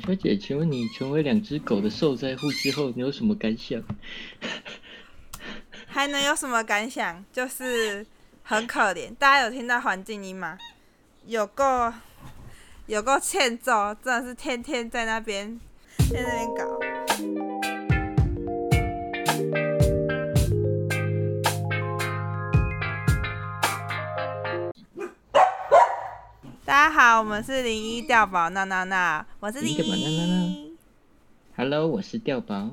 小姐，请问你成为两只狗的受灾户之后，你有什么感想？还能有什么感想？就是很可怜。大家有听到环境音吗？有够有够欠揍，真的是天天在那边在那边搞。大家好，我们是零一调宝闹闹闹，我是零零一。Hello，我是调宝。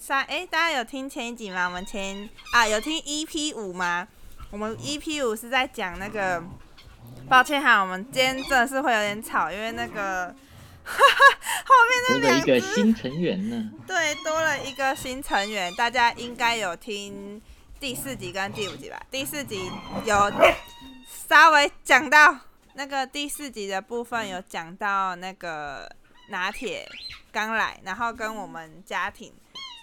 上哎、大家有听前一集吗？我们前啊有听 EP 五吗？我们 EP 五是在讲那个，抱歉哈，我们今天真的是会有点吵，因为那个 后面那多了一个新成员呢。对多了一个新成员，大家应该有听第四集跟第五集吧？第四集有稍微讲到那个第四集的部分有讲到那个拿铁刚来，然后跟我们家庭，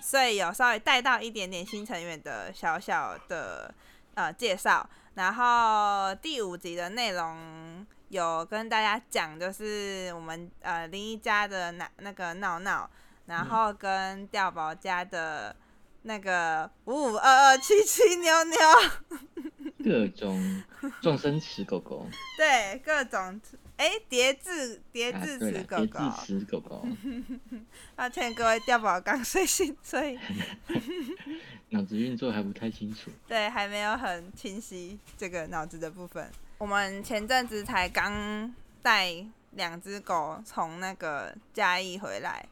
所以有稍微带到一点点新成员的小小的呃介绍。然后第五集的内容有跟大家讲，就是我们呃林一家的那那个闹闹，然后跟调宝家的那个五五二二七七妞妞，各种 撞生齿狗狗对各种哎叠字叠啊，字词狗狗叠字，词狗狗，抱歉 各位掉宝刚睡醒，所以 脑子运作还不太清楚。对还没有很清晰这个脑子的部分。我们前阵子才刚带两只狗从那个嘉义回来，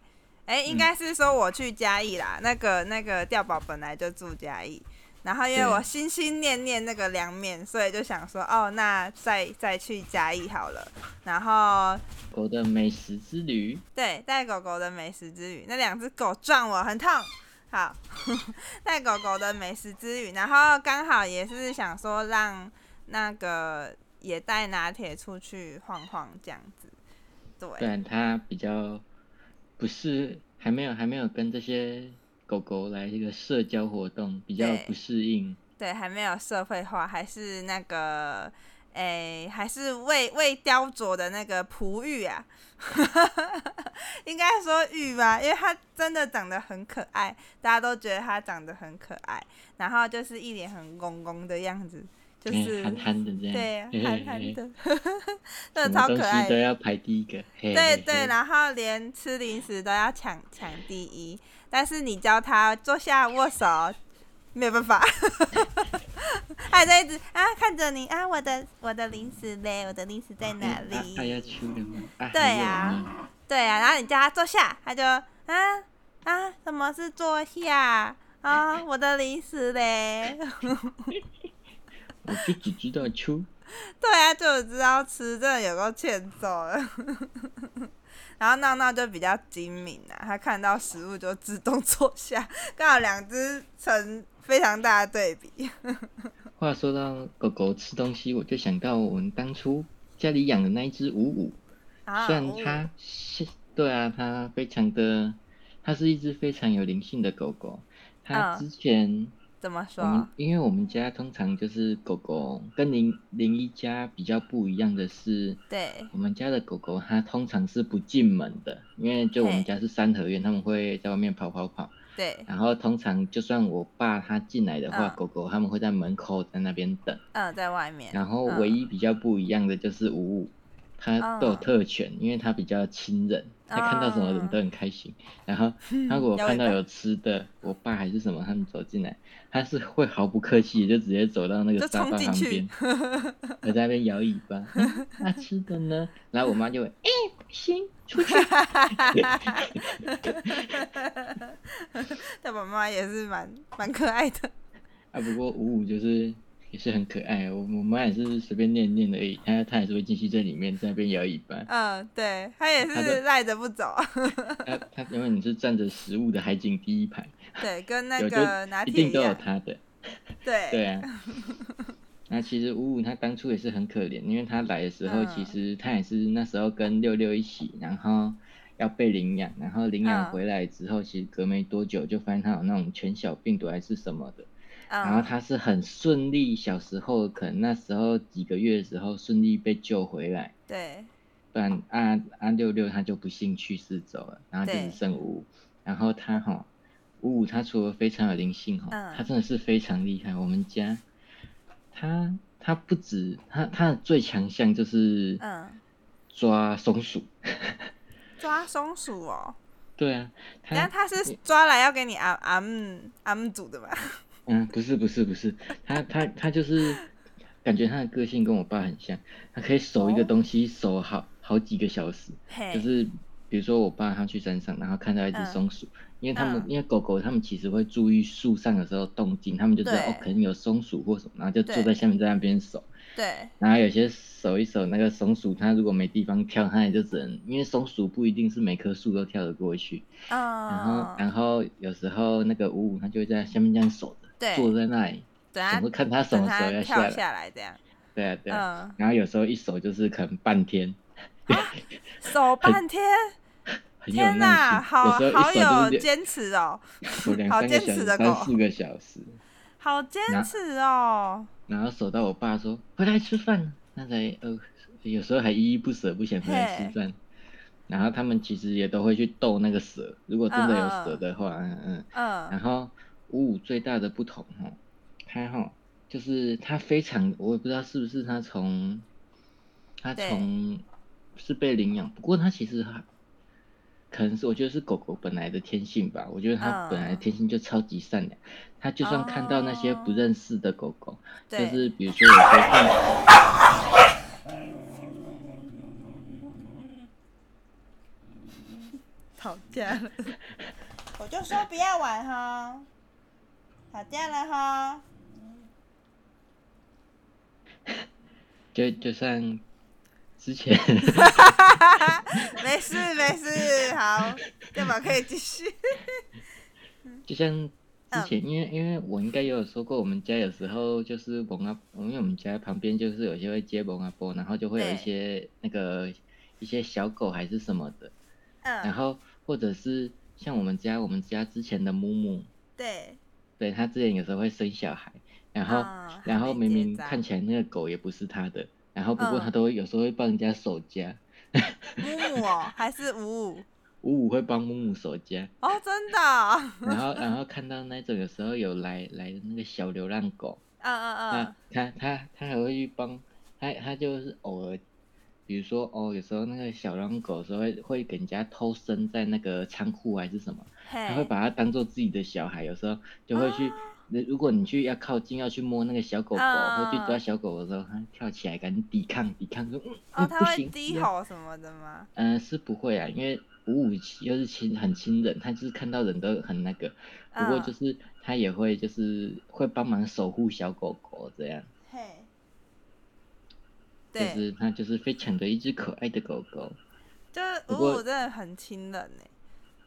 哎、应该是说我去嘉义啦。那个那个调宝本来就住嘉义，然后因为我心心念念那个凉面，所以就想说，哦，那再再去嘉义好了。然后狗的美食之旅，对，带狗狗的美食之旅，那两只狗撞我很痛。好，带狗狗的美食之旅，然后刚好也是想说让那个也带拿铁出去晃晃这样子。对，不然它比较不是还没有还没有跟这些狗狗来一个社交活动，比较不适应。对，还没有社会化，还是那个，诶，还是未未雕琢的那个璞玉啊，应该说玉吧，因为它真的长得很可爱，大家都觉得它长得很可爱，然后就是一脸很公公的样子，就嗯是、憨憨的这样，对憨憨的，什真的么超可爱的。都要排第一个。对对，然后连吃零食都要抢抢第一，但是你教他坐下握手，没有办法，他还在一直啊看着你啊，我的我的零食嘞，我的零食在哪里？对还有啊对啊，然后你叫他坐下，他就啊啊，什么是坐下？啊，我的零食嘞。我就只知道吃。对啊，就知道吃，真的有够欠揍的。然后闹闹就比较精明啊，他看到食物就自动坐下，刚好两只成非常大的对比。话说到狗狗吃东西，我就想到我们当初家里养的那一只五五，啊虽然它是对啊，它非常的，它是一只非常有灵性的狗狗。它嗯之前怎么说？因为我们家通常就是狗狗跟邻邻一家比较不一样的是，对，我们家的狗狗它通常是不进门的，因为就我们家是三合院，他们会在外面跑跑跑。对，然后通常就算我爸他进来的话，嗯狗狗他们会在门口在那边等。嗯，在外面。然后嗯唯一比较不一样的就是五五，它都有嗯特权，因为它比较亲人，它看到什么人都很开心。然后他如果看到有吃的，我爸还是什么他们走进来，他是会毫不客气就直接走到那个沙发旁边，我在那边摇尾巴，嗯那吃的呢？然后我妈就会，哎、不行，出去。但我妈妈也是蛮蛮可爱的。啊，不过五五就是也是很可爱，我我妈也是随便念念而已，她她也是会进去在里面在那边摇尾巴。嗯，对，她也是赖着不走。她她永远是站着食物的海景第一排，对，跟那个拿一定都有。她的。对。对啊。那其实五五他当初也是很可怜，因为他来的时候，嗯其实他也是那时候跟六六一起，然后要被领养，然后领养嗯回来之后，其实隔没多久就发现他有那种犬小病毒还是什么的，然后嗯，他是很顺利，小时候可能那时候几个月的时候顺利被救回来，对，不不然阿阿六六他就不幸去世走了，然后就对。只剩五。五，然后他哈五五他除了非常有灵性哈，嗯。他真的是非常厉害。我们家他他不止他他的最强项就是嗯，抓松鼠，抓松鼠哦，对啊，但他他是抓来要给你阿阿姆阿姆煮的吧？嗯不是不是不是，他他他就是 感觉他的个性跟我爸很像，他可以守一个哦。东西守好好几个小时。嘿，就是比如说我爸他去山上，然后看到一只嗯松鼠，因为他们、嗯。因为狗狗他们其实会注意树上的时候动静，他们就知道对哦可能有松鼠或什么，然后就坐对。在下面在那边守。对，然后有些守一守那个松鼠，它如果没地方跳，它也就只能因为松鼠不一定是每棵树都跳得过去，嗯，然后然后有时候那个五五它就会在下面这样守着，对坐在那里，等他看他什么时候要下来。下来这样，对啊对啊，嗯，然后有时候一守就是可能半天，守半天，很有耐天哪，心，好好有坚持哦，好坚持的狗三四个小时，好坚持哦，然后守到我爸说回来吃饭，那才呃，有时候还依依不舍，不想回来吃饭。然后他们其实也都会去逗那个蛇，如果真的有蛇的话，嗯嗯。嗯。然嗯，后五五最大的不同哈，他哈就是它非常，我也不知道是不是它从它从是被领养，不过它其实还可能是我觉得是狗狗本来的天性吧，我觉得它本来天性就超级善良，它就算看到那些不哦。认识的狗狗，就，是比如说有些看 吵架了，我就说不要玩哈，吵架了哈，就就像之前。没事 没事，好，要不可以继续，就像嗯之前，因为因为我应该也有说过，我们家有时候就是蒙阿，因为我们家旁边就是有些会接蒙阿波，然后就会有一些那个一些小狗还是什么的，然嗯，后或者是像我们家我们家之前的木木，对，对他之前有时候会生小孩，然后、嗯然后明明看起起来那个狗也不是他的，然后不过嗯他都会有时候会帮人家守家，木木哦，还是五五？五五会帮木木守家，哦，真的哦，然后 然后看到那种有时候有来来的那个小流浪狗。嗯嗯那嗯，他他他还会去帮他他就是偶尔，比如说哦，有时候那个小狼狗有时候会会给人家偷生在那个仓库还是什么，他会，把它当做自己的小孩，有时候就会去。如如果你去要靠近要去摸那个小狗狗，嗯或去抓小狗的时候，它跳起来赶紧抵抗抵抗，说嗯哦，嗯 会不行，低吼什么的吗？嗯、是不会啊，因为五五又是亲很亲人，他就是看到人都很那个，不过就嗯是他也会就是会帮忙守护小狗狗这样。嘿，就，是它就是非常的一只可爱的狗狗。就是五不过五真的很亲人呢，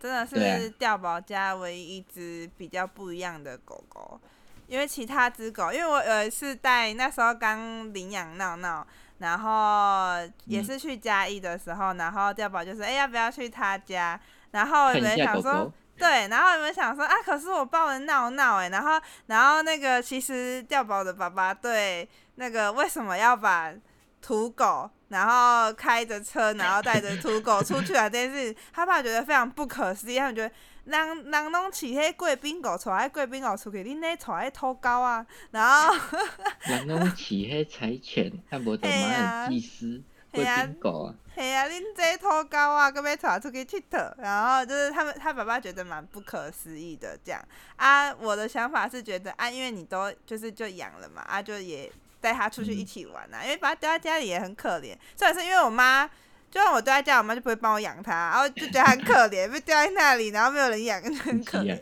真的是掉宝家唯一一只比较不一样的狗狗。因为其他只狗，因为我有一次带那时候刚领养闹闹，然后也嗯是去嘉义的时候，然后掉宝就说：“哎、要不要去他家？”然后有人想说，狗，对，然后有人想说啊？可是我抱了闹闹哎，然后然后那个其实掉宝的爸爸对那个为什么要把土狗，然后开着车，然后带着土狗出去啊这件事，他爸觉得非常不可思议，他们觉得。人人拢饲迄贵宾狗，带迄贵宾狗出去，恁咧带迄土狗啊，然后 人拢饲迄柴犬，啊无就马 嘿啊尔济斯、贵嘿啊宾狗啊。嘿啊，恁这土狗啊，搁要带出去佚佗，然后就是他们他爸爸觉得蛮不可思议的这样啊。我的想法是觉得啊，因为你都就是就养了嘛，啊就也带他出去一起玩啊，因为把他丢在家里也很可怜。虽然是因为我妈，就算我丢在家，我妈就不会帮我养它，然后就觉得它很可怜，被丢在那里，然后没有人养，就很可怜。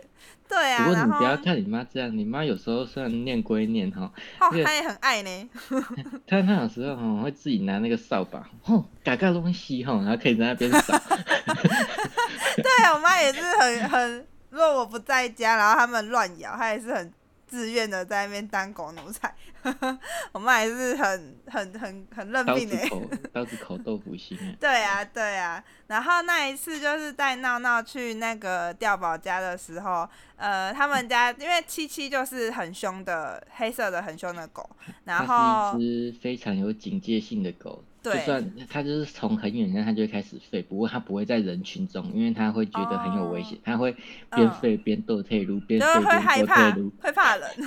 对啊，不过你不要看你妈这样，你妈有时候虽然念归念哈，哦，她也很爱呢。她她有时候哈会自己拿那个扫把，吼，嘎嘎东西吼，然后可以在那边扫。对啊，我妈也是很很，如果我不在家，然后他们乱咬，她也是很自愿的在那边当狗奴才。我们还是很很很很认命的。子口刀子口豆腐心啊。对啊，对啊。然后那一次就是带闹闹去那个调宝家的时候，呃，他们家因为七七就是很凶的黑色的很凶的狗，然后是一只非常有警戒性的狗，就，算他就是从很远那他就会开始吠，不过他不会在人群中，因为他会觉得很有危险，他会边嗯吠边斗退路，边吠边斗害怕退路。，会怕人。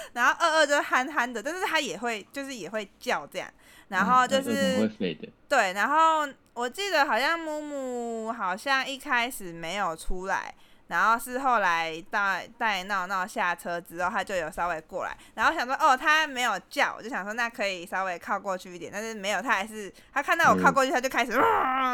然后二二就憨憨的，但是他也会，就是也会叫这样。然后就是、会吠的？对，然后我记得好像木木好像一开始没有出来，然后是后来带带闹闹下车之后，他就有稍微过来，然后想说哦，他没有叫，我就想说那可以稍微靠过去一点，但是没有，他还是他看到我靠过去，他就开始，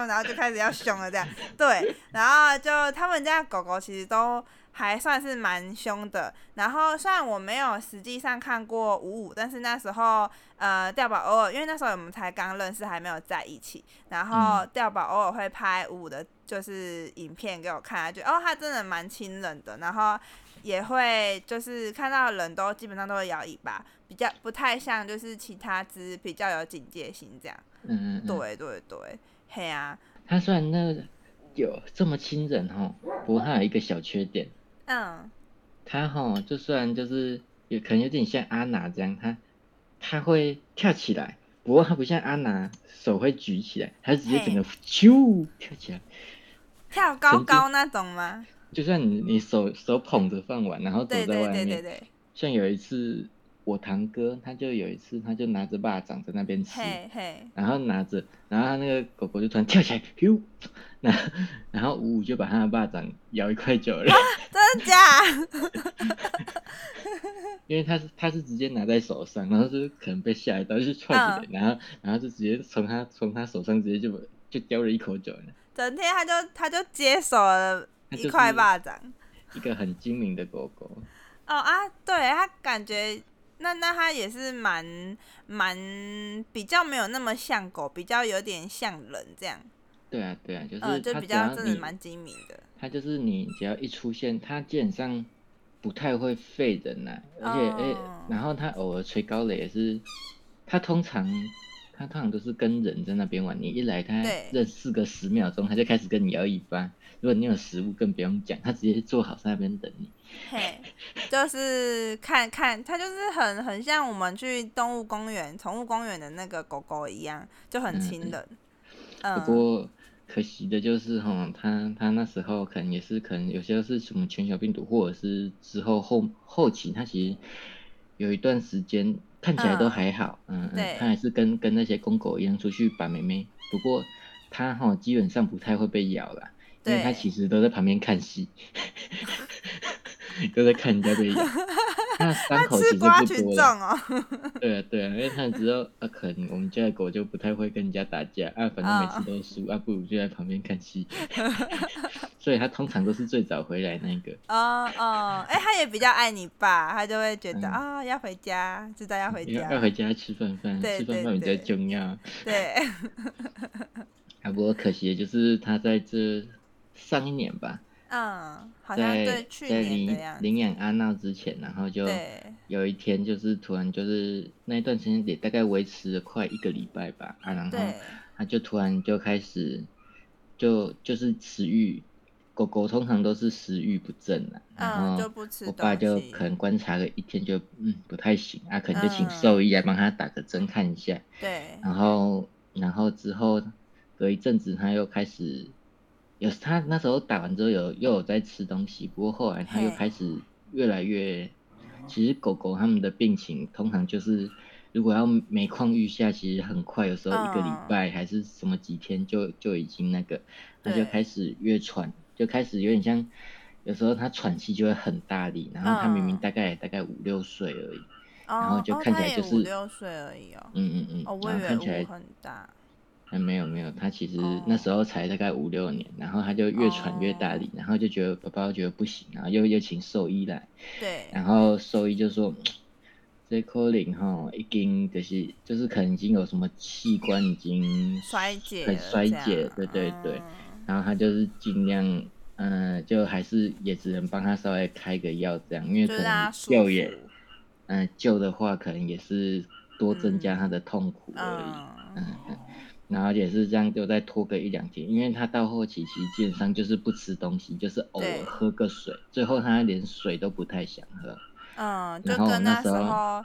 然后就开始要凶了这样，对，然后就他们家狗狗其实都。还算是蛮凶的，然后虽然我没有实际上看过五五，但是那时候呃调宝偶尔，因为那时候我们才刚认识，还没有在一起，然后调宝偶尔会拍五五的，就是影片给我看，觉得哦他真的蛮亲人的，然后也会就是看到人都基本上都会摇尾巴，比较不太像就是其他只比较有警戒心这样。嗯嗯嗯。对对对，嘿啊，他虽然那有这么亲人哈，不过他有一个小缺点，嗯，他哈就算就是有可能有点像阿娜这样，他他会跳起来，不过他不像阿娜手会举起来，他直接整个咻跳起来。跳高高那种吗？就算你你手手捧着饭碗，然后走对对在外面，对对对，像有一次我堂哥他就有一次他就拿着巴掌在那边吃，嘿嘿，然后拿着，然后他那个狗狗就突然跳起来，咻，然后然后五五就把他的巴掌咬一块走了，真的假？因为他是他是直接拿在手上，然后就是可能被吓一到，就踹起来，然后然后就直接从他从他手上直接就就叼了一口酒了，整天他就他就接手了一块巴掌。一个很精明的狗狗，哦啊，对他感觉那那他也是蛮蛮比较没有那么像狗，比较有点像人这样，对啊对啊，就是呃，就他比较真的蛮精明的。它就是你只要一出现，它基本上不太会吠人呐、而且诶、哦然后它偶尔吹高了也是，它通常它通常都是跟人在那边玩，你一来他认识个十秒钟，他就开始跟你摇尾巴。如果你有食物更不用讲，他直接坐好在那边等你。嘿，就是看看，他就是很很像我们去动物公园、宠物公园的那个狗狗一样，就很嗯亲人。不嗯，过可惜的就是哈，他他那时候可能也是可能有些是什么全球病毒，或者是之后后后期他其实有一段时间看起来都嗯。还好，嗯对。嗯，它还是跟跟那些公狗一样出去把妹妹，不过它哈基本上不太会被咬啦，因为它其实都在旁边看戏，都在看人家被咬，它的伤口其实不多。对啊，对啊，因为他知道啊，可能我们家的狗就不太会跟人家打架啊，反正每次都输啊，不如就在旁边看戏，所以他通常都是最早回来那个。哦哦，哎、他也比较爱你爸，他就会觉得嗯啊、要回家，知道要回要家。要回家吃饭饭，吃饭饭比较重要。对，啊，不过可惜的就是他在这上一年吧，嗯，好像在对去在年的样子。领领养阿闹之前，然后就，有一天就是突然就是那一段时间也大概维持了快一个礼拜吧，啊，然后，他就突然就开始就就是食欲，狗狗通常都是食欲不振啊，然嗯，后我爸就可能观察了一天就嗯不太行啊，可能就请嗯。兽医来帮他打个针看一下，对，然后然后之后隔一阵子他又开始有他那时候打完之后有又有在吃东西，不过后来他又开始越来越，其实狗狗它们的病情通常就是如果要每况愈下，其实很快，有时候一个礼嗯拜还是什么几天就就已经那个，他就开始越喘，就开始有点像。有时候他喘气就会很大力，然后他明明嗯大概大概五六岁而已，然后就看起来就是五六岁而已哦。嗯嗯嗯，然后看起来很大。还没有没有，他其实哦那时候才大概五六年，然后他就越喘越大力，然后就觉得爸爸觉得不行，然后又又请兽医来，对，然后兽医就说，这可能哈已经就是就是可能已经有什么器官已经 衰竭很衰竭，对对对，嗯然后他就是尽量，嗯、就还是也只能帮他稍微开个药这样，因为可能救也，服。嗯、救的话可能也是多增加他的痛苦而已。嗯，嗯，嗯，然后也是这样，就再拖个一两天，因为他到后期其实基本上就是不吃东西，就是偶尔喝个水，最后他连水都不太想喝。嗯，就跟那时候候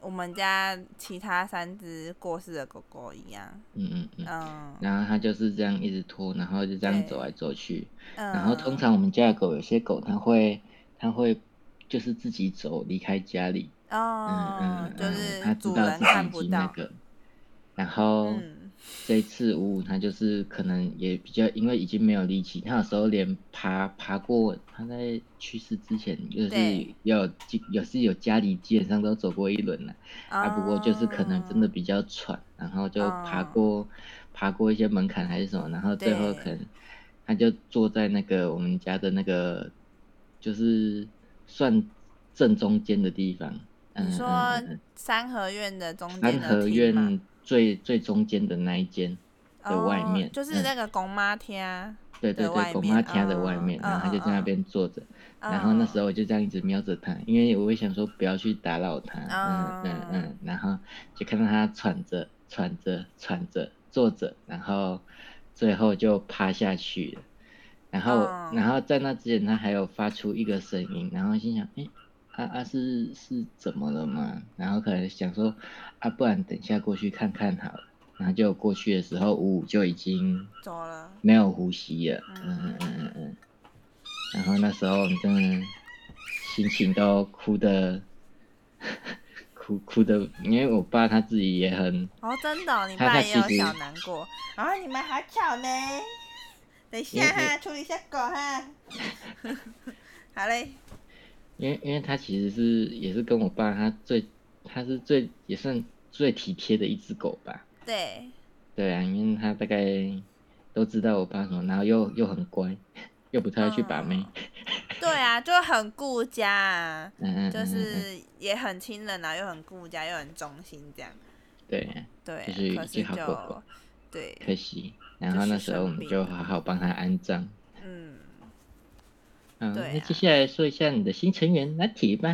我们家其他三只过世的狗狗一样。嗯嗯嗯。嗯然后他就是这样一直拖，然后就这样走来走去。嗯。然后通常我们家的狗，有些狗它会它会就是自己走离开家里。嗯哦嗯，嗯，就是它知道自己那个。然后嗯，这一次五五他就是可能也比较，因为已经没有力气，他有时候连爬爬过，他在去世之前就是对。要基有是有家里基本上都走过一轮了。啊，不过就是可能真的哦比较喘，然后就爬哦。过、爬过一些门槛还是什么，然后最后可能他就坐在那个我们家的那个就是算正中间的地方，你说三合院的中间的三合院最最中间的那一间，的外面哦，就是嗯。那个公妈厅啊。对对对，狗的外面妈厅的外嗯面，然后他嗯就在那嗯边坐着，然后那时候候我就这样一直瞄着他，因为我会想说不要去打扰他，嗯嗯嗯嗯，然后就看到他喘着喘着喘着坐着，然后最后就趴下去了，然后、嗯然后在那之前他还有发出一个声音，然后心想，诶，啊啊是是怎么了嘛？然后可能想说，啊不然等一下过去看看好了，然后就过去的时候，五五就已经走了。没有呼吸了，嗯嗯嗯嗯嗯嗯，然后那时候我们真的心情都哭的，哭哭的，因为我爸他自己也很，哦，真的哦、你爸也有其实小难过。然后你们好巧呢。等一下哈，处理一下狗哈。好嘞。因为因为他其实是也是跟我爸他最他是最也算最体贴的一只狗吧，对，对啊，因为他大概都知道我爸什么，然后又又很乖，又不太会去把妹，对啊，就很顾家啊，嗯嗯嗯，就是也很亲人啊，又很顾家，又很忠心这样。对。对啊，就是可是一只好狗狗就对，可惜，然后那时候我们就好好帮他安葬。嗯，嗯，对啊那接下来说一下你的新成员拿铁吧，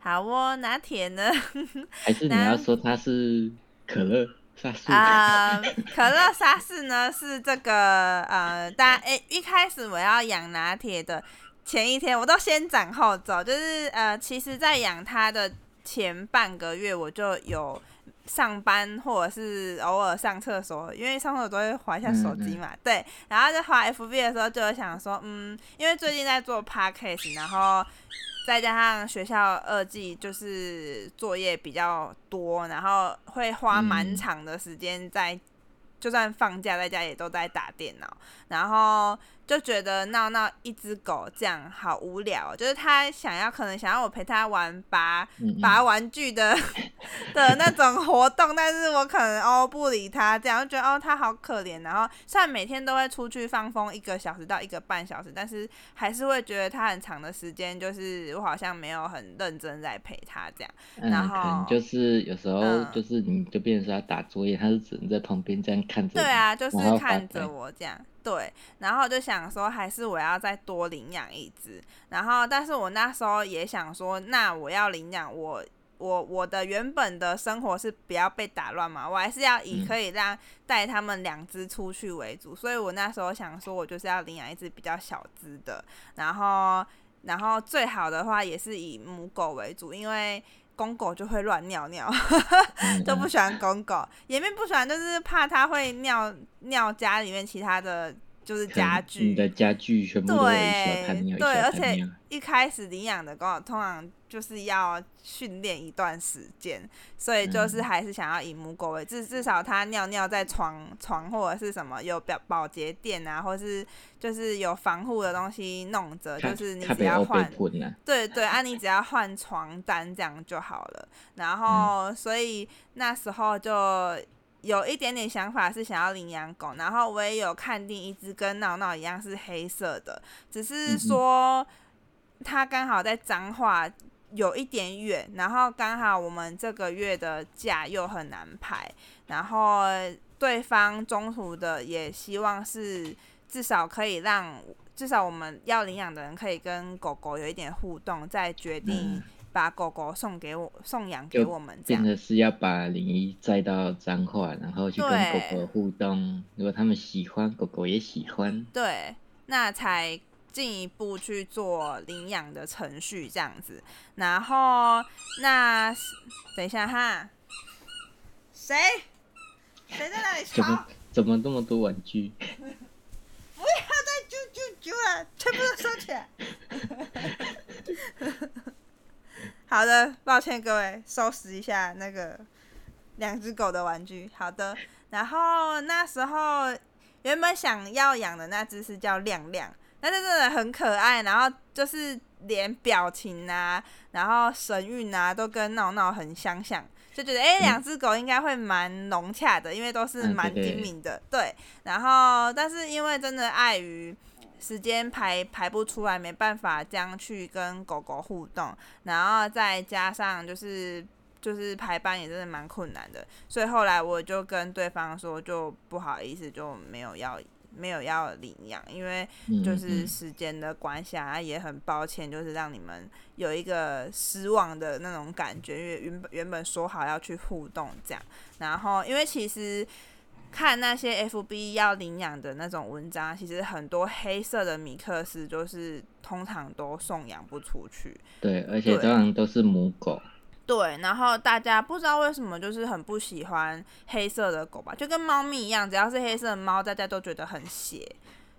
好哦，拿铁呢？还是你要说他是可乐沙士？啊、可乐沙士呢是这个呃，大家诶、一开始我要养拿铁的前一天，我都先斩后奏，就是呃，其实在养它的前半个月，我就有上班或者是偶尔上厕所，因为上厕所都会划一下手机嘛，对，然后在划 FB 的时候就有想说，嗯，因为最近在做 podcast，然后再加上学校二季就是作业比较多，然后会花蛮嗯。长的时间在，就算放假在家也都在打电脑，然后就觉得闹闹一只狗这样好无聊哦，就是他想要可能想要我陪他玩拔拔玩具的 的那种活动，但是我可能哦不理他，这样就觉得哦他好可怜。然后虽然每天都会出去放风一个小时到一个半小时，但是还是会觉得他很长的时间，就是我好像没有很认真在陪他这样。嗯，然可能后就是有时候嗯就是你就变成说他打作业，他是只能在旁边这样看着。对，啊，就是看着我这样，对，然后就想说，还是我要再多领养一只。然后，但是我那时候也想说，那我要领养我。我我的原本的生活是不要被打乱嘛，我还是要以嗯可以让带他们两只出去为主，所以我那时候想说，我就是要领养一只比较小只的，然后然后最好的话也是以母狗为主，因为公狗就会乱尿尿。嗯都不嗯喜欢公狗，也并不喜欢，就是怕它会尿尿家里面其他的就是家具。你的家具全部都尿，一对，而且。一开始领养的狗通常就是要训练一段时间，所以就是嗯。还是想要以母狗为至至少它尿尿在床床或者是什么有保保洁垫啊，或是就是有防护的东西弄着，就是你只要换，对对，啊，你只要换床单这样就好了。然嗯。后，所以那时候就有一点点想法是想要领养狗，然后我也有看定一只跟闹闹一样是黑色的，只嗯是嗯说它刚好在彰化有一点远，然后刚好我们这个月的假又很难排，然后对方中途的也希望是至少可以让。至少我们要领养的人可以跟狗狗有一点互动，再决定嗯把狗狗送给我、送养给我们这样。变得是要把林一载到彰化，然后去跟狗狗互动。如果他们喜欢，狗狗也喜欢。对，那才进一步去做领养的程序这样子。然后那等一下哈，谁谁在那里吵？怎么怎么这么多玩具？不要再啾啾啾了，全部都收起来。好的，抱歉各位，收拾一下那个两只狗的玩具。好的，然后那时候原本想要养的那只是叫亮亮，但是真的很可爱，然后就是连表情啊，然后神韵啊，都跟闹闹很相像，就觉得哎，两只狗应该会蛮融洽的，因为都是蛮精明的，对。然后，但是因为真的碍于。时间排排不出来，没办法这样去跟狗狗互动，然后再加上就是就是排班也真的蛮困难的，所以后来我就跟对方说，就不好意思，就没有要没有要领养，因为就是时间的关系啊，也很抱歉，就是让你们有一个失望的那种感觉，因为原本原本说好要去互动这样，然后因为其实。看那些 FB 要领养的那种文章，其实很多黑色的米克斯就是通常都送养不出去。对，而且通常都是母狗。对，然后大家不知道为什么就是很不喜欢黑色的狗吧，就跟猫咪一样，只要是黑色的猫，大家都觉得很邪。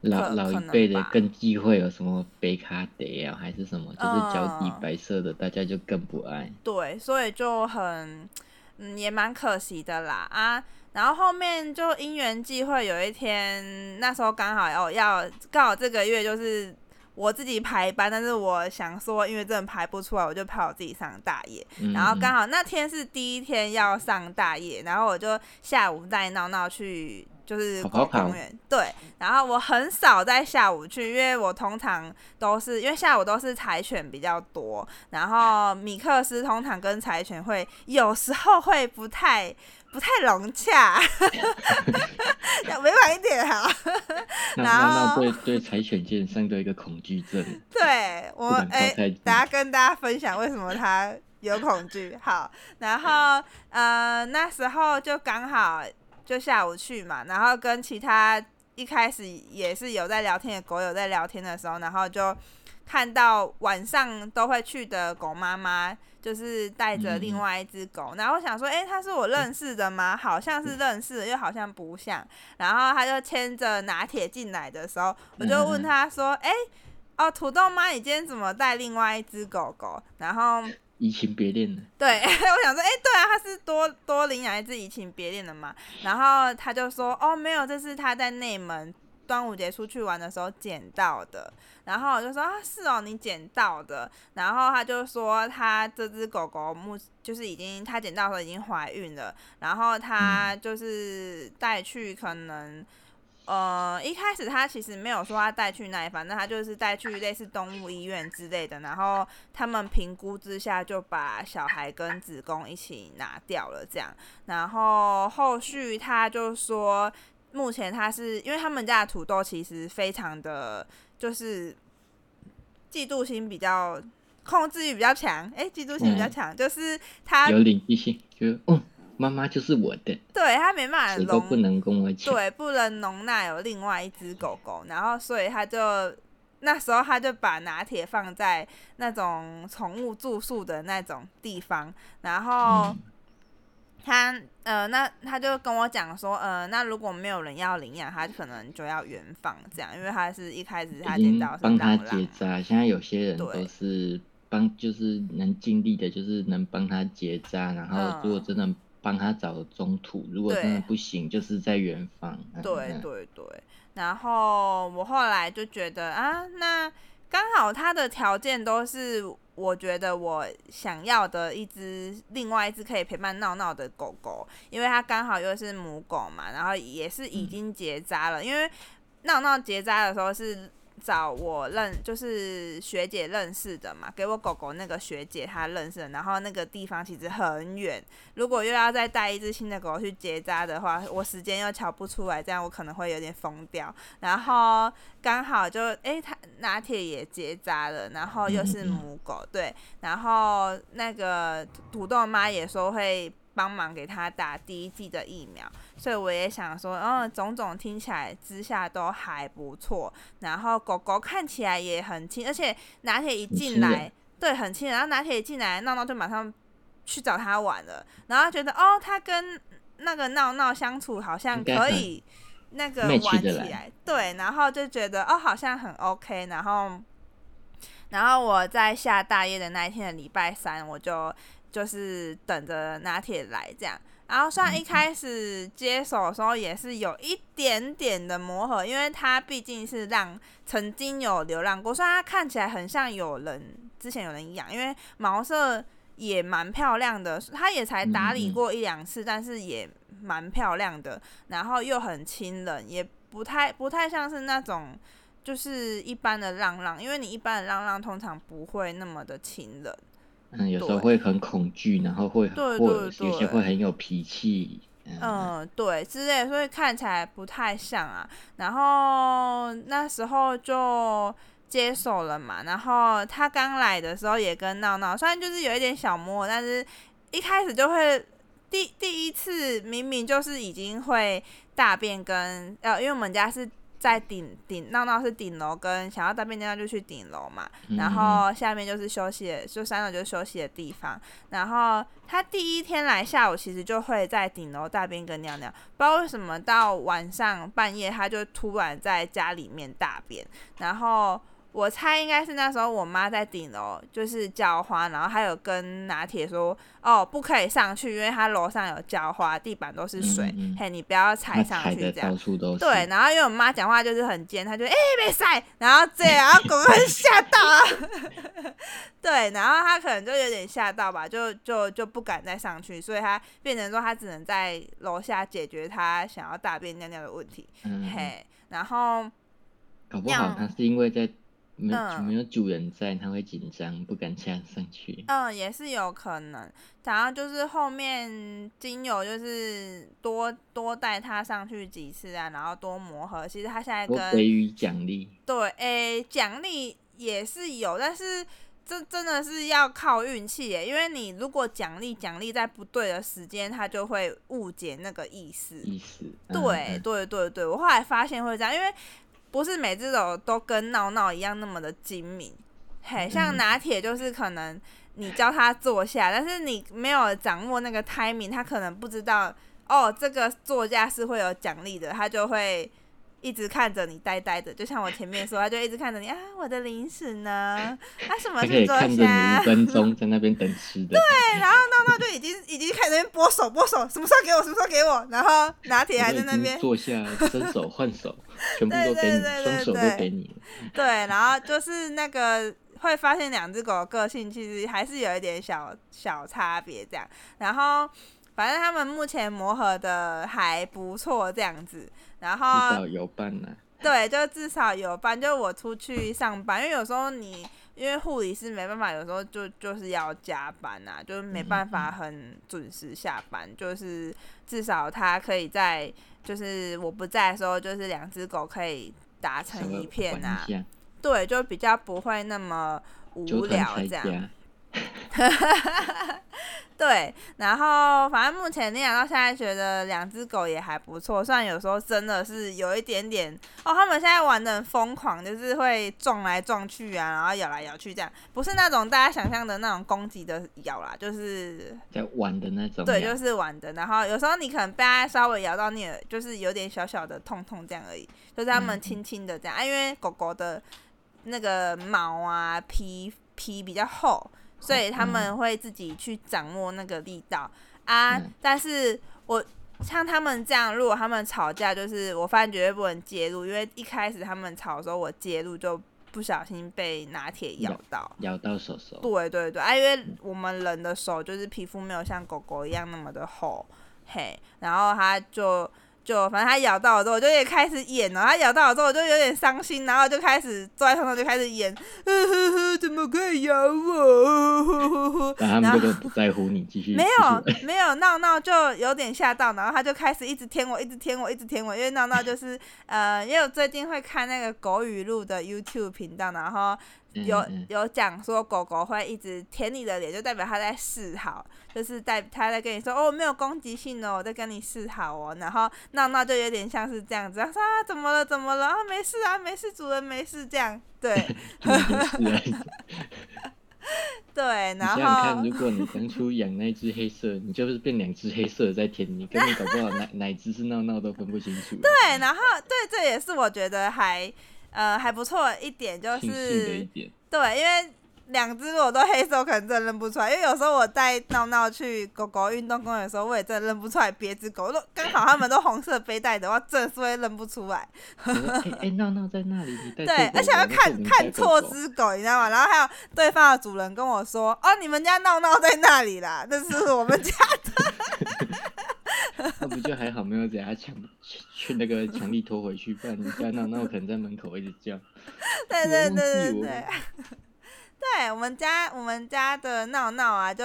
老老一辈的更忌讳有什么贝卡德啊，还是什么，就是脚底白色的，大家就更不爱。对，所以就很嗯，也蛮可惜的啦啊。然后后面就因缘际会，有一天那时候刚好要要刚好这个月就是我自己排班，但是我想说，因为真的排不出来，我就排我自己上大夜。然后刚好那天是第一天要上大夜，然后我就下午带闹闹去。就是狗公园，对。然后我很少在下午去，因为我通常都是因为下午都是柴犬比较多，然后米克斯通常跟柴犬会有时候会不太不太融洽，委婉一点哈。然后对对柴犬基本上都一个恐惧症。对我哎，大家跟大家分享为什么他有恐惧。好，然后呃那时候就刚好。就下午去嘛，然后跟其他一开始也是有在聊天的狗友在聊天的时候，然后就看到晚上都会去的狗妈妈，就是带着另外一只狗，然后我想说，哎，他是我认识的吗？好像是认识，又好像不像。然后他就牵着拿铁进来的时候，我就问他说，哎，哦，土豆妈，你今天怎么带另外一只狗狗？然后。移情别恋的，对，我想说，哎，对啊，他是多多领养一只移情别恋的嘛。然后他就说，哦，没有，这是他在内门端午节出去玩的时候捡到的。然后我就说，啊，是哦，你捡到的。然后他就说，他这只狗狗目就是已经他捡到的时候已经怀孕了，然后他就是带去可能。呃，一开始他其实没有说他带去那，反正他就是带去类似动物医院之类的，然后他们评估之下就把小孩跟子宫一起拿掉了，这样。然后后续他就说，目前他是因为他们家的土豆其实非常的，就是嫉妒心比较，控制欲比较强，哎，嫉妒心比较强，就是他有领地性，就嗯。妈妈就是我的，对他没办法容，都不能跟我抢，对，不能容纳有另外一只狗狗，然后所以他就那时候他就把拿铁放在那种宠物住宿的那种地方，然后他呃那他就跟我讲说，呃那如果没有人要领养，他可能就要原放这样，因为他是一开始他捡到帮他结扎，现在有些人都是帮，就是能尽力的，就是能帮他结扎，然后如果真的。帮他找中途，如果真的不行，就是在远方。对对对，然后我后来就觉得啊，那刚好他的条件都是我觉得我想要的一只，另外一只可以陪伴闹闹的狗狗，因为它刚好又是母狗嘛，然后也是已经结扎了，因为闹闹结扎的时候是。找我认就是学姐认识的嘛，给我狗狗那个学姐她认识，然后那个地方其实很远，如果又要再带一只新的狗去结扎的话，我时间又瞧不出来，这样我可能会有点疯掉。然后刚好就哎，他拿铁也结扎了，然后又是母狗，对，然后那个土豆妈也说会帮忙给他打第一剂的疫苗，所以我也想说，嗯，种种听起来之下都还不错。然后狗狗看起来也很亲，而且拿铁一进来，对，很亲。然后拿铁一进来，闹闹就马上去找他玩了。然后觉得，哦，他跟那个闹闹相处好像可以那个玩起来，对。然后就觉得，哦，好像很 OK。然后，然后我在下大夜的那一天的礼拜三，我就。就是等着拿铁来这样，然后虽然一开始接手的时候也是有一点点的磨合，因为它毕竟是让曾经有流浪过，虽然它看起来很像有人之前有人养，因为毛色也蛮漂亮的，它也才打理过一两次，但是也蛮漂亮的，然后又很亲人，也不太不太像是那种就是一般的浪浪，因为你一般的浪浪通常不会那么的亲人。嗯，有时候会很恐惧，然后会或有些会很有脾气。嗯，对，之类，所以看起来不太像啊。然后那时候就接手了嘛。然后他刚来的时候也跟闹闹，虽然就是有一点小摸，但是一开始就会第第一次明明就是已经会大便跟呃，因为我们家是。在顶顶闹闹是顶楼，跟想要大便尿尿就去顶楼嘛，然后下面就是休息，就三楼就是休息的地方。然后他第一天来下午其实就会在顶楼大便跟尿尿，不知道为什么到晚上半夜他就突然在家里面大便，然后。我猜应该是那时候我妈在顶楼就是浇花，然后还有跟拿铁说哦不可以上去，因为他楼上有浇花，地板都是水，嘿你不要踩上去这样。对，然后因为我妈讲话就是很尖，她就哎没晒，然后这样，然后狗 吓到啊。对，然后她可能就有点吓到吧，就就就不敢再上去，所以她变成说她只能在楼下解决她想要大便尿尿的问题。嘿，然后搞不好他是因为在。没有没有主人在，他会紧张，不敢这样上去。嗯，也是有可能。然后就是后面精油就是多多带他上去几次啊，然后多磨合。其实他现在跟给予奖励。对，诶，奖励也是有，但是这真的是要靠运气耶。因为你如果奖励奖励在不对的时间，他就会误解那个意思。意思。对对对对，我后来发现会这样，因为。不是每只手都跟闹闹一样那么的精明，嘿，像拿铁就是可能你教他坐下，但是你没有掌握那个 timing，他可能不知道哦，这个座驾是会有奖励的，他就会。一直看着你呆呆的，就像我前面说，他就一直看着你啊，我的零食呢？他什么时候坐下？五分钟在那边等吃的。对，然后闹闹就已经已经开始那边拨手拨手，什么时候给我？什么时候给我？然后拿铁还在那边坐下，伸手 换手，全部都给你，双手都给你。对，然后就是那个会发现两只狗的个性其实还是有一点小小差别这样，然后。反正他们目前磨合的还不错，这样子，然后至少有伴呢。对，就至少有伴。就我出去上班，因为有时候你因为护理师没办法，有时候就就是要加班呐，就是没办法很准时下班。就是至少他可以在，就是我不在的时候，就是两只狗可以打成一片啊。对，就比较不会那么无聊这样。对，然后反正目前领养到现在，觉得两只狗也还不错。虽然有时候真的是有一点点哦，他们现在玩的很疯狂，就是会撞来撞去啊，然后咬来咬去这样，不是那种大家想象的那种攻击的咬啦，就是在玩的那种。对，就是玩的。然后有时候你可能被它稍微咬到，你就是有点小小的痛痛这样而已，就是他们轻轻的这样啊，因为狗狗的那个毛啊皮皮比较厚。所以他们会自己去掌握那个力道啊，但是我像他们这样，如果他们吵架，就是我发现绝对不能介入，因为一开始他们吵的时候，我介入就不小心被拿铁咬到，咬到手手。对对对，啊，因为我们人的手就是皮肤没有像狗狗一样那么的厚，嘿，然后他就。就反正它咬到了之后，我就也开始演了。它咬到了之后，我就有点伤心，然后就开始坐在床上就开始演，呵呵呵，怎么可以咬我？然后他们就不在乎你，继续。没有没有闹闹就有点吓到，然后他就开始一直舔我，一直舔我，一直舔我。因为闹闹就是呃，因为我最近会看那个狗语录的 YouTube 频道，然后有有讲说狗狗会一直舔你的脸，就代表它在示好，就是代它在跟你说哦没有攻击性哦，我在跟你示好哦。然后闹闹就有点像是这样子，他说啊怎么了怎么了啊没事啊没事，主人没事这样。对。对，你然想想看，后如果你当初养那只黑色，你就是变两只黑色的在舔你，根本搞不好哪哪只是闹闹都分不清楚。对，然后 对这也是我觉得还呃还不错一点，就是点，对，因为两只我都黑色，我可能真的认不出来。因为有时候我带闹闹去狗狗运动公园的时候，我也真的认不出来别只狗。如果刚好它们都红色背带的话，真的是会认不出来。哎哎闹闹在那里，对，而且要看看错只狗，你知道吗？然后还有对方的主人跟我说：“哦，你们家闹闹在那里啦，那是我们家。那不就还好，没有给他强去那个强力拖回去，不然你家闹闹可能在门口一直叫。”对对忘对对。对我们家我们家的闹闹啊，就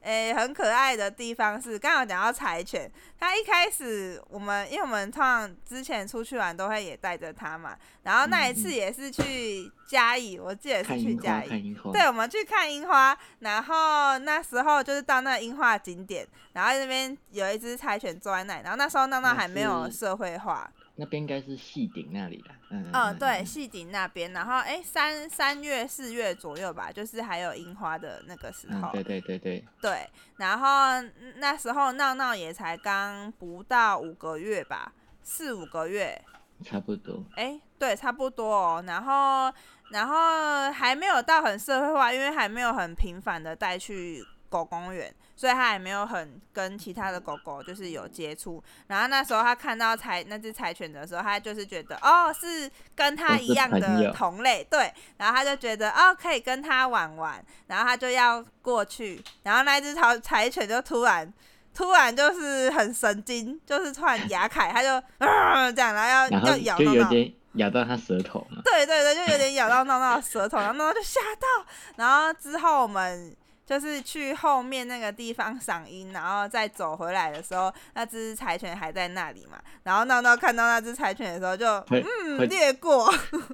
诶、很可爱的地方是，刚好讲到柴犬，它一开始我们因为我们通常之前出去玩都会也带着它嘛，然后那一次也是去嘉义，我记得是去嘉义。对，我们去看樱花，然后那时候就是到那个樱花景点，然后那边有一只柴犬坐在那里，然后那时候闹闹还没有社会化，那边应该是戏顶那里啦。嗯嗯，对，细顶那边，然后哎三三月四月左右吧，就是还有樱花的那个时候，嗯，对对对对，对，然后嗯那时候闹闹也才刚不到五个月吧，四五个月，差不多。哎，对，差不多哦。然后，然后还没有到很社会化，因为还没有很频繁的带去狗公园，所以他也没有很跟其他的狗狗就是有接触。然后那时候他看到柴那只柴犬的时候，他就是觉得哦是跟他一样的同类，对。然后他就觉得哦可以跟他玩玩，然后他就要过去，然后那只柴柴犬就突然。突然就是很神经，就是突然牙凯，他就、呃、这样，然后要要咬闹闹。就有点咬到他舌头嘛。对对对，就有点咬到闹闹的舌头，然后闹闹就吓到。然后之后我们就是去后面那个地方赏樱，然后再走回来的时候，那只柴犬还在那里嘛。然后闹闹看到那只柴犬的时候就，会略过。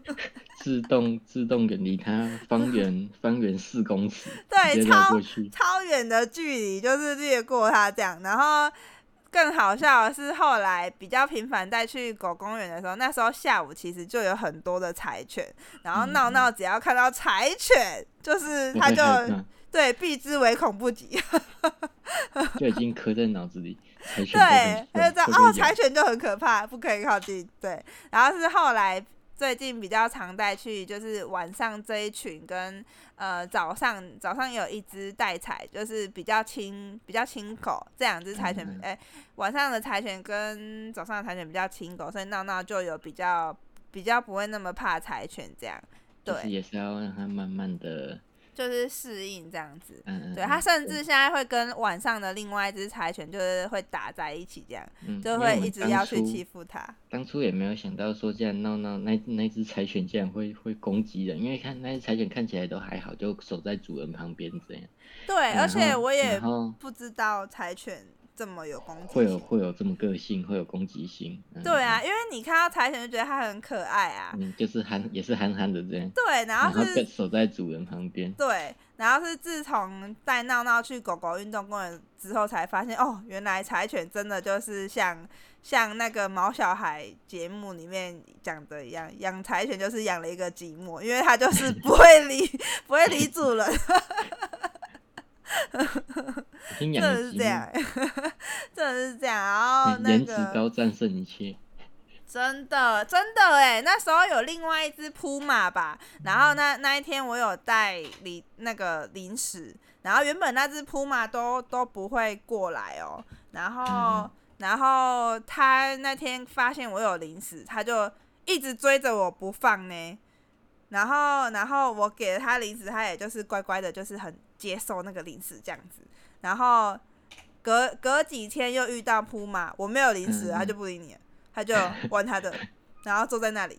自动自动远离它方圆方圆四公尺，对超。超远的距离，就是略过它这样。然后更好笑的是，后来比较频繁带去狗公园的时候，那时候下午其实就有很多的柴犬，然后嗯闹闹只要看到柴犬，就是它就对避之唯恐不及。就已经刻在脑子里。对，他就知道哦，柴犬就很可怕，不可以靠近。对，然后是后来最近比较常带去，就是晚上这一群跟呃早上早上有一只带柴，就是比较亲比较亲狗，这两只柴犬嗯，哎、晚上的柴犬跟早上的柴犬比较亲狗，所以闹闹就有比较比较不会那么怕柴犬这样。对，也是要让它慢慢的，就是适应这样子。嗯嗯，对，它甚至现在会跟晚上的另外一只柴犬，就是会打在一起，这样嗯，就会一直要去欺负它。当初也没有想到说，这样闹闹那那只柴犬竟然会会攻击人，因为看那只柴犬看起来都还好，就守在主人旁边这样。对，而且我也不知道柴犬这么有攻击会有。会有这么个性，会有攻击性。嗯对啊，因为你看到柴犬就觉得它很可爱啊。嗯，就是憨也是憨憨的这样，对，然然后后是跟守在主人旁边。对，然后是自从带闹闹去狗狗运动公园之后，才发现哦，原来柴犬真的就是像像那个毛小孩节目里面讲的一样，养柴犬就是养了一个寂寞，因为它就是不会理 不会理主人，真的是这样，真的是这样。然后那颜值个高战胜一切。真的真的哎，那时候有另外一只扑马吧，然后那那一天我有带零那个零食，然后原本那只扑马都都不会过来哦，然后、嗯。然后他那天发现我有零食，他就一直追着我不放呢，然后然后我给了他零食，他也就是乖乖的，就是很接受那个零食这样子，然后隔隔几天又遇到扑马，我没有零食，他就不理你了。他就玩他的，然后坐在那里。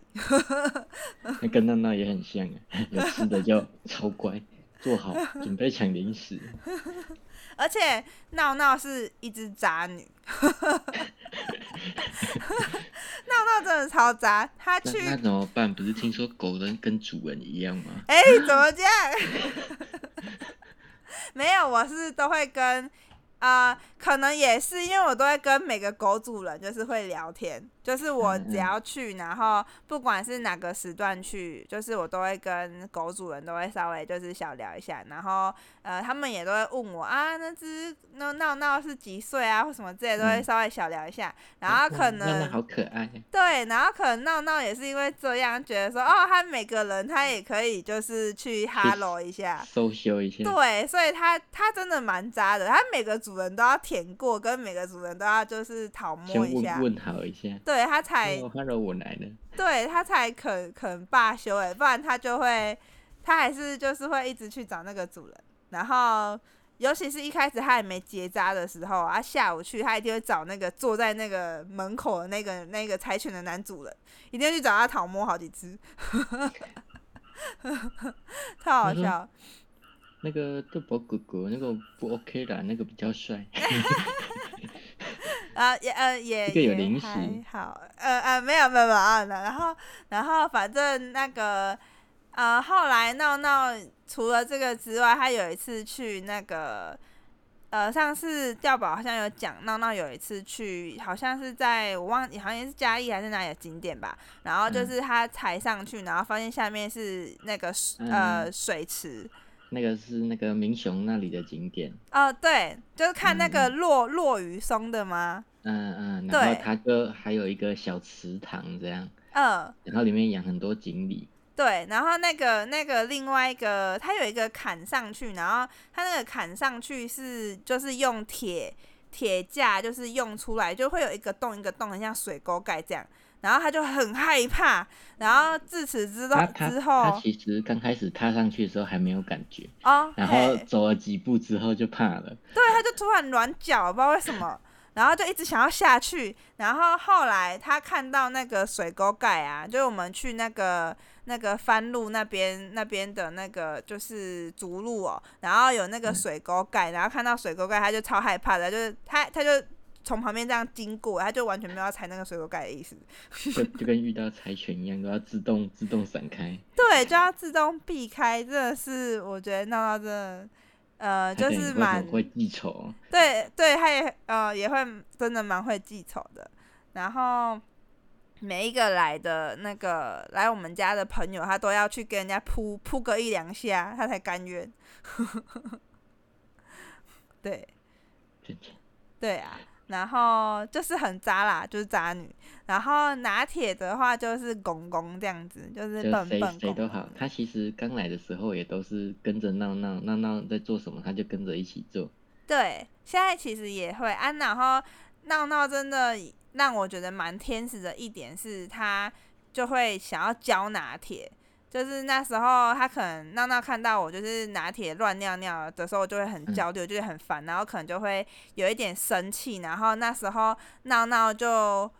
那跟闹闹也很像啊，有吃的就超乖，做好准备抢零食。而且闹闹是一只渣女，闹闹真的超渣。他去那怎么办？不是听说狗人跟主人一样吗？哎，怎么这样？没有，我是都会跟。啊，可能也是因为我都会跟每个狗主人就是会聊天，就是我只要去，然后不管是哪个时段去，就是我都会跟狗主人都会稍微就是小聊一下，然后呃，他们也都会问我啊，那只那闹闹是几岁啊，或什么之类，都会稍微小聊一下，然后可能好可爱，对，然后可能闹闹也是因为这样觉得说，哦，他每个人他也可以就是去 hello 一下，收修一下，对，所以他他真的蛮渣的，他每个主。主人都要舔过，跟每个主人都要就是讨摸一下，问好一下，对他才我来了，对他才肯肯罢休哎，不然他就会，他还是就是会一直去找那个主人，然后尤其是一开始他还没结扎的时候啊，下午去他一定会找那个坐在那个门口的那个那个柴犬的男主人，一定要去找他讨摸好几次，太好笑。那个豆宝哥哥，那个不 OK 的，那个比较帅。啊，也呃也也还好，呃呃没有没有没有啊，然后然后反正那个呃后来闹闹除了这个之外，他有一次去那个呃上次钓宝好像有讲闹闹有一次去，好像是在我忘记好像是嘉义还是哪里的景点吧，然后就是他踩上去，然后发现下面是那个呃水池。那个是那个明雄那里的景点哦，对，就是看那个落落雨松的吗？嗯嗯，然后它就还有一个小池塘这样，嗯，然后里面养很多锦鲤。对，然后那个那个另外一个，它有一个砍上去，然后它那个砍上去是就是用铁铁架，就是用出来就会有一个洞一个洞，很像水沟盖这样。然后他就很害怕，然后自此之后，之后他其实刚开始踏上去的时候还没有感觉哦，然后走了几步之后就怕了，对，他就突然软脚，不知道为什么，然后就一直想要下去，然后后来他看到那个水沟盖啊，就是我们去那个那个番路那边那边的那个就是竹路哦，然后有那个水沟盖，然后看到水沟盖他就超害怕的，就是他他就。从旁边这样经过，他就完全没有要踩那个水果盖的意思，就就跟遇到柴犬一样，都要自动自动闪开。对，就要自动避开，真的是我觉得闹闹真的，呃，就是蛮会记仇。对对，他也呃也会真的蛮会记仇的。然后每一个来的那个来我们家的朋友，他都要去跟人家扑扑个一两下，他才甘愿。对，对啊。然后就是很渣啦，就是渣女。然后拿铁的话就是公公这样子，就是笨笨谁谁都好。他其实刚来的时候也都是跟着闹闹闹闹在做什么，他就跟着一起做。对，现在其实也会啊。然后闹闹真的让我觉得蛮天使的一点是，他就会想要教拿铁。就是那时候，他可能闹闹看到我就是拿铁乱尿尿的时候，就会很焦虑，就是很烦，然后可能就会有一点生气。然后那时候闹闹就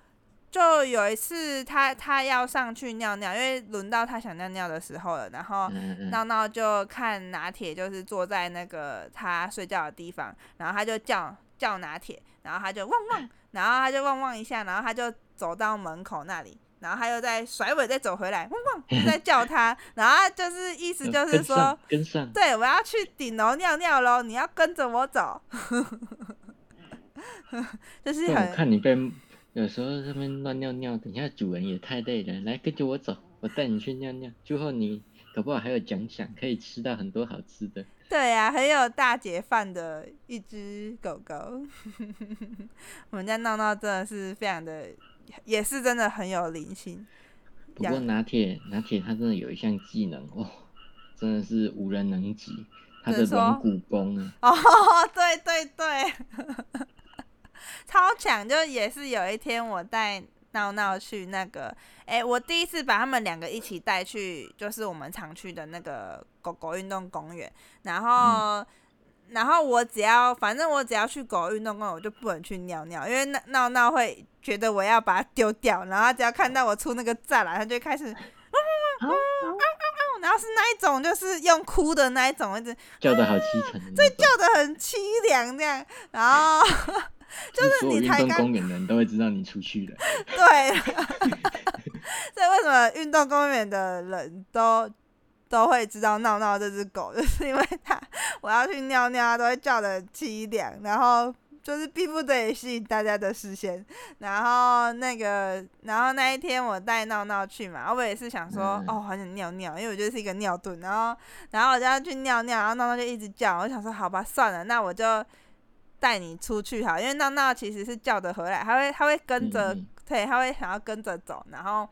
就有一次，他他要上去尿尿，因为轮到他想尿尿的时候了。然后闹闹就看拿铁就是坐在那个他睡觉的地方，然后他就叫叫拿铁，然后他就汪汪，然后他就汪汪一下，然后他就走到门口那里。然后他又在甩尾，再走回来，汪汪，就在叫他。然后就是意思就是说，跟上，对，我要去顶楼尿尿喽，你要跟着我走。就是很看你被有时候他们乱尿尿，等下主人也太累了，来跟着我走，我带你去尿尿。最后你搞不好还有奖赏，可以吃到很多好吃的。对呀，很有大姐范的一只狗狗。我们家闹闹真的是非常的。也是真的很有灵性。不过拿铁拿铁他真的有一项技能哦，真的是无人能及，他的软骨功哦，对 对对，超强！就也是有一天我带闹闹去那个，哎，我第一次把他们两个一起带去，就是我们常去的那个狗狗运动公园，然后。然后我只要，反正我只要去狗运动公园，我就不能去尿尿，因为闹闹闹会觉得我要把它丢掉。然后只要看到我出那个栅栏，它就开始，然后是那一种，就是用哭的那一种，一直叫的好凄沉的那种。叫的很凄凉这样，然后就是你才刚动公园的人都会知道你出去了。对，所以为什么运动公园的人都都会知道闹闹这只狗，就是因为它我要去尿尿，它都会叫的凄凉，然后就是逼不得已吸引大家的视线。然后那个，然后那一天我带闹闹去嘛，我也是想说，嗯哦，好想尿尿，因为我就是一个尿遁，然后然后我就要去尿尿，然后闹闹就一直叫，我想说，好吧，算了，那我就。带你出去好，因为闹闹其实是叫得回来，它会它会跟着对，他会想要跟着走，然后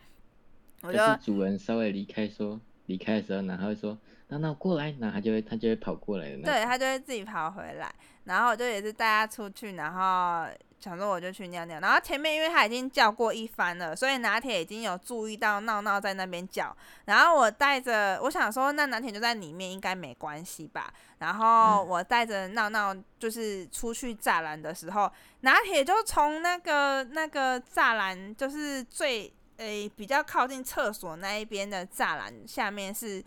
我就主人稍微离开说离开的时候，然后会说闹闹过来，然后他就会他就会跑过来的那。对他就会自己跑回来，然后我就也是带他出去，然后想说我就去尿尿，然后前面因为他已经叫过一番了，所以拿铁已经有注意到闹闹在那边叫，然后我带着我想说那拿铁就在里面应该没关系吧，然后嗯。我带着闹闹就是出去栅栏的时候，拿铁就从那个那个栅栏就是最诶、比较靠近厕所那一边的栅栏下面是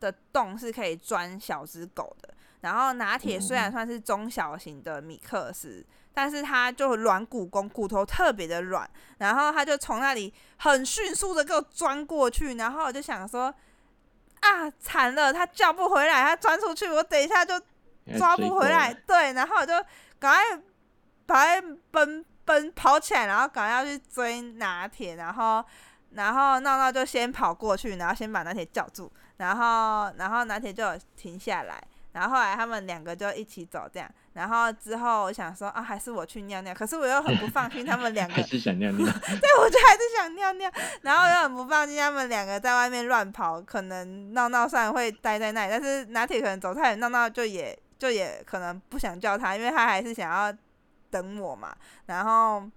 的洞是可以钻小只狗的。然后拿铁虽然算是中小型的米克斯，但是它就软骨弓，骨头特别的软，然后它就从那里很迅速的给我钻过去，然后我就想说，啊，惨了，它叫不回来，它钻出去，我等一下就抓不回来，对，然后我就赶快赶快奔奔跑起来，然后赶快要去追拿铁，然后然后闹闹就先跑过去，然后先把拿铁叫住，然后然后拿铁就停下来，然后后来他们两个就一起走这样，然后之后我想说啊，还是我去尿尿，可是我又很不放心他们两个 还是想尿尿。对，我就还是想尿尿，然后又很不放心他们两个在外面乱跑，可能闹闹虽然会待在那里，但是拿铁可能走太远，闹闹就也就也可能不想叫他，因为他还是想要等我嘛。然后，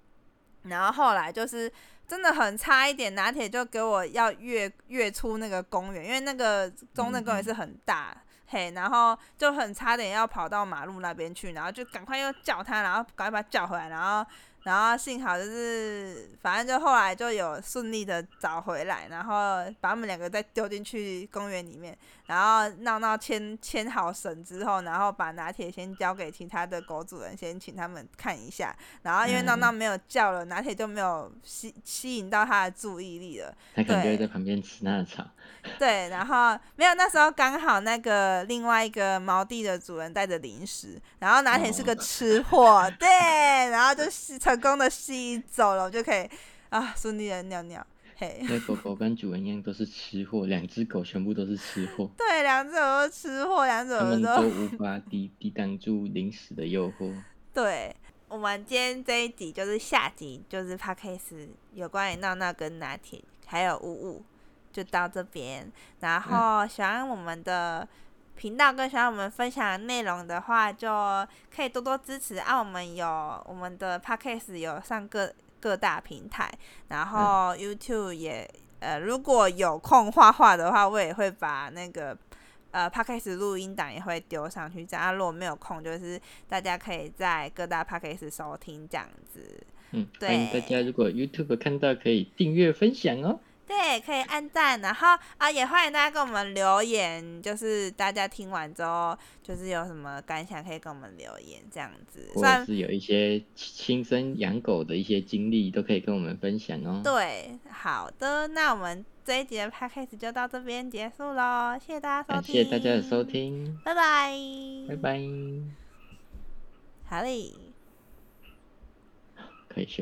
然后后来就是真的很差一点，拿铁就给我要越越出那个公园，因为那个中正公园是很大。嘿，然后就很差点要跑到马路那边去，然后就赶快又叫他，然后赶快把他叫回来，然后然后幸好就是，反正就后来就有顺利的找回来，然后把他们两个再丢进去公园里面，然后闹闹牵牵好绳之后，然后把拿铁先交给其他的狗主人，先请他们看一下。然后因为闹闹没有叫了，拿铁就没有吸吸引到他的注意力了。他可能就会在旁边吃它的草。对，然后没有，那时候刚好那个另外一个毛地的主人带着零食，然后拿铁是个吃货，对，然后就吸成功的吸走了，我就可以啊顺利的尿尿，嘿，那狗狗跟主人一样都是吃货，两只狗全部都是吃货，对，两只狗都吃货，两只它们都无法抵 抵挡住零食的诱惑。对。我们今天这一集就是下集，就是 p a c a s e 有关于闹闹跟拿铁还有呜呜，就到这边。然后喜欢我们的频道跟喜欢我们分享的内容的话，就可以多多支持。啊，我们有我们的 p a c k a s e 有上各各大平台，然后 YouTube 也呃，如果有空画画的话，我也会把那个。呃 p a c k a s e 录音档也会丢上去，这样、啊、如果没有空，就是大家可以在各大 p a c k a s e 收听这样子。嗯，对欢迎大家如果 YouTube 看到可以订阅分享哦。对，可以按赞，然后啊，也欢迎大家给我们留言，就是大家听完之后，就是有什么感想可以跟我们留言，这样子。或者是有一些亲身养狗的一些经历，都可以跟我们分享哦。对，好的，那我们这一集的 podcast 就到这边结束喽，谢谢大家收感听，谢大家的收，听，拜拜，拜拜。好嘞。可以学。